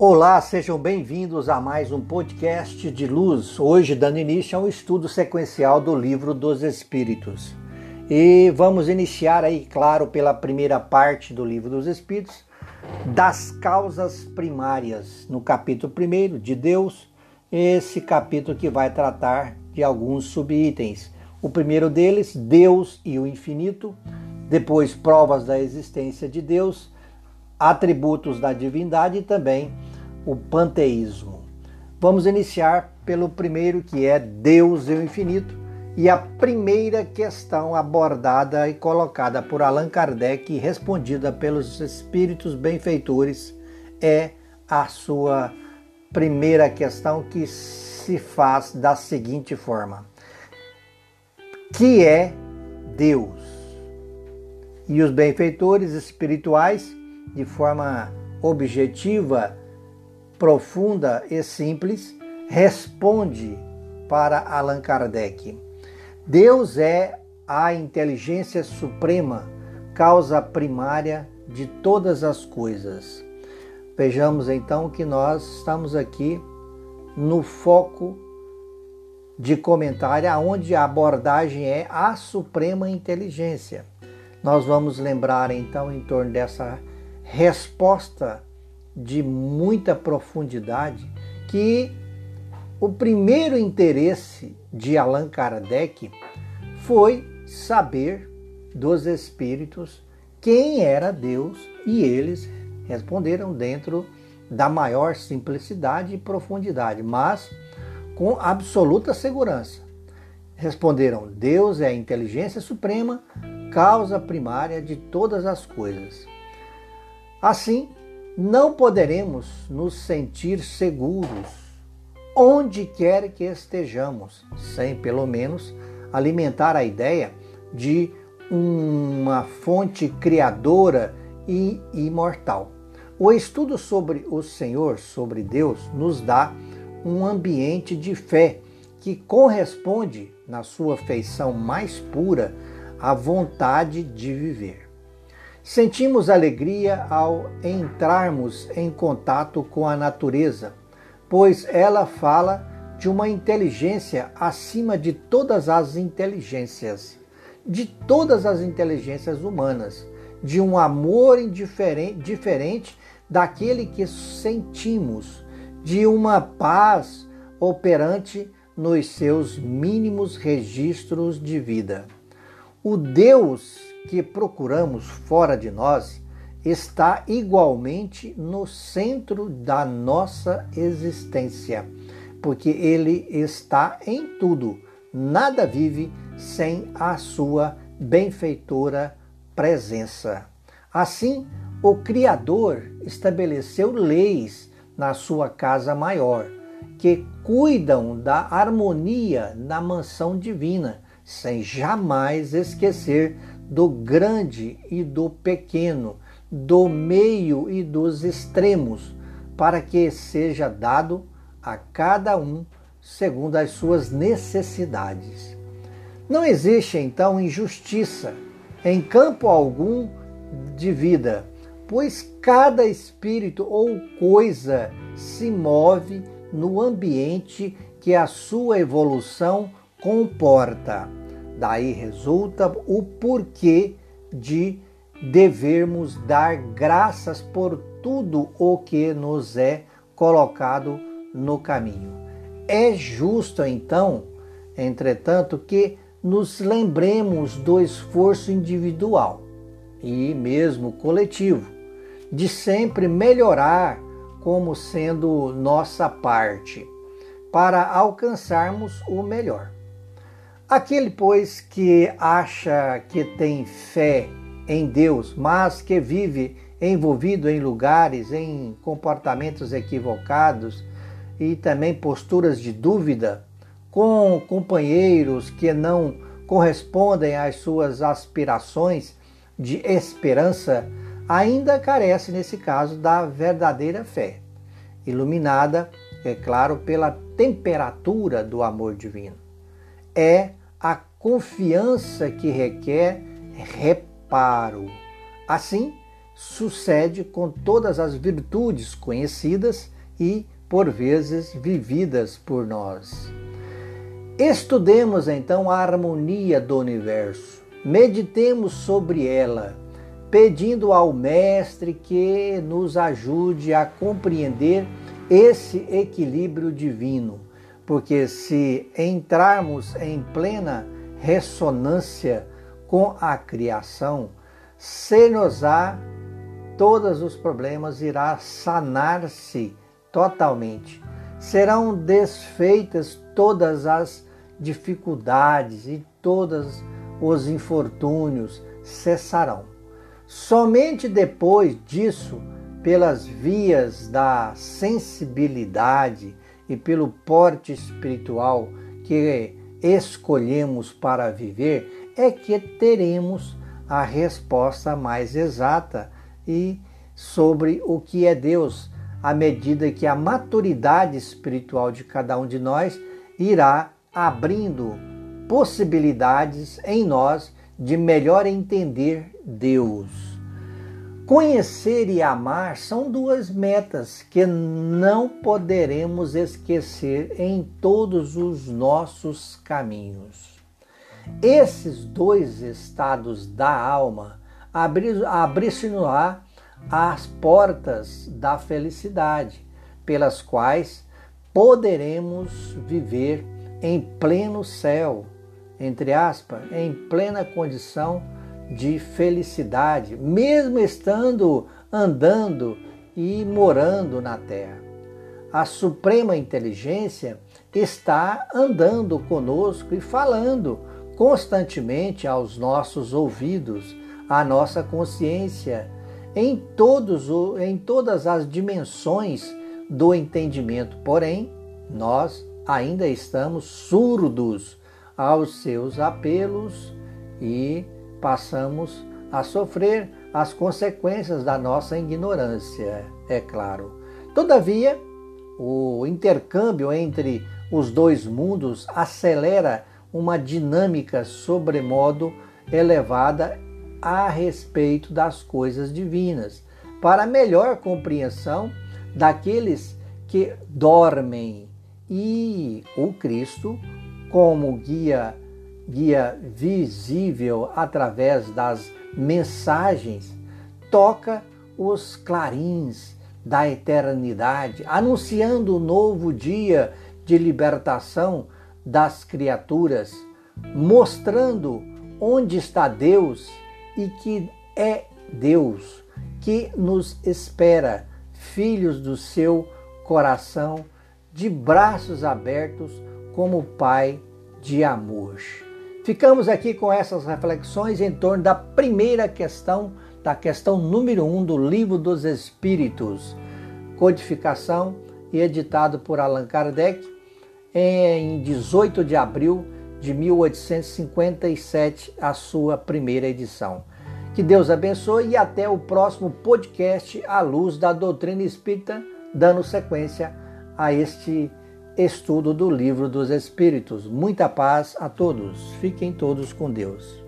Olá, sejam bem-vindos a mais um podcast de luz. Hoje, dando início a um estudo sequencial do Livro dos Espíritos. E vamos iniciar aí, claro, pela primeira parte do Livro dos Espíritos, das causas primárias, no capítulo 1 de Deus, esse capítulo que vai tratar de alguns subitens. O primeiro deles, Deus e o infinito, depois, provas da existência de Deus, atributos da divindade e também o panteísmo. Vamos iniciar pelo primeiro, que é Deus e o infinito, e a primeira questão abordada e colocada por Allan Kardec e respondida pelos espíritos benfeitores é a sua primeira questão que se faz da seguinte forma: Que é Deus? E os benfeitores espirituais, de forma objetiva, profunda e simples, responde para Allan Kardec. Deus é a inteligência suprema, causa primária de todas as coisas. Vejamos então que nós estamos aqui no foco de comentário, onde a abordagem é a suprema inteligência. Nós vamos lembrar então em torno dessa resposta de muita profundidade que o primeiro interesse de Allan Kardec foi saber dos espíritos quem era Deus e eles responderam dentro da maior simplicidade e profundidade, mas com absoluta segurança. Responderam: Deus é a inteligência suprema, causa primária de todas as coisas. Assim, não poderemos nos sentir seguros onde quer que estejamos, sem pelo menos alimentar a ideia de uma fonte criadora e imortal. O estudo sobre o Senhor, sobre Deus, nos dá um ambiente de fé que corresponde, na sua feição mais pura, à vontade de viver. Sentimos alegria ao entrarmos em contato com a natureza, pois ela fala de uma inteligência acima de todas as inteligências, de todas as inteligências humanas, de um amor diferente daquele que sentimos, de uma paz operante nos seus mínimos registros de vida. O Deus que procuramos fora de nós está igualmente no centro da nossa existência, porque ele está em tudo. Nada vive sem a sua benfeitora presença. Assim, o Criador estabeleceu leis na sua casa maior, que cuidam da harmonia na mansão divina, sem jamais esquecer do grande e do pequeno, do meio e dos extremos, para que seja dado a cada um segundo as suas necessidades. Não existe então injustiça em campo algum de vida, pois cada espírito ou coisa se move no ambiente que a sua evolução comporta. Daí resulta o porquê de devermos dar graças por tudo o que nos é colocado no caminho. É justo, então, entretanto, que nos lembremos do esforço individual e mesmo coletivo, de sempre melhorar como sendo nossa parte, para alcançarmos o melhor. Aquele, pois, que acha que tem fé em Deus, mas que vive envolvido em lugares, em comportamentos equivocados e também posturas de dúvida, com companheiros que não correspondem às suas aspirações de esperança, ainda carece, nesse caso, da verdadeira fé, iluminada, é claro, pela temperatura do amor divino. É a confiança que requer reparo. Assim, sucede com todas as virtudes conhecidas e, por vezes, vividas por nós. Estudemos então a harmonia do universo, meditemos sobre ela, pedindo ao Mestre que nos ajude a compreender esse equilíbrio divino, porque se entrarmos em plena ressonância com a criação, se-nos-á todos os problemas irá sanar-se totalmente. Serão desfeitas todas as dificuldades e todos os infortúnios cessarão. Somente depois disso, pelas vias da sensibilidade e pelo porte espiritual que escolhemos para viver, é que teremos a resposta mais exata e sobre o que é Deus, à medida que a maturidade espiritual de cada um de nós irá abrindo possibilidades em nós de melhor entender Deus. Conhecer e amar são duas metas que não poderemos esquecer em todos os nossos caminhos. Esses dois estados da alma abrir-se-no-á as portas da felicidade, pelas quais poderemos viver em pleno céu, entre aspas, em plena condição de felicidade, mesmo estando andando e morando na terra. A suprema inteligência está andando conosco e falando constantemente aos nossos ouvidos a nossa consciência em, todos, em todas as dimensões do entendimento. Porém, nós ainda estamos surdos aos seus apelos e passamos a sofrer as consequências da nossa ignorância, é claro. Todavia, o intercâmbio entre os dois mundos acelera uma dinâmica sobremodo elevada a respeito das coisas divinas, para melhor compreensão daqueles que dormem e o Cristo como guia guia visível através das mensagens toca os clarins da eternidade, anunciando o novo dia de libertação das criaturas, mostrando onde está Deus e que é Deus que nos espera, filhos do seu coração, de braços abertos, como Pai de amor. Ficamos aqui com essas reflexões em torno da primeira questão, da questão número um do Livro dos Espíritos, codificação e editado por Allan Kardec em 18 de abril de 1857, a sua primeira edição. Que Deus abençoe e até o próximo podcast à luz da doutrina espírita, dando sequência a este estudo do Livro dos Espíritos. Muita paz a todos. Fiquem todos com Deus.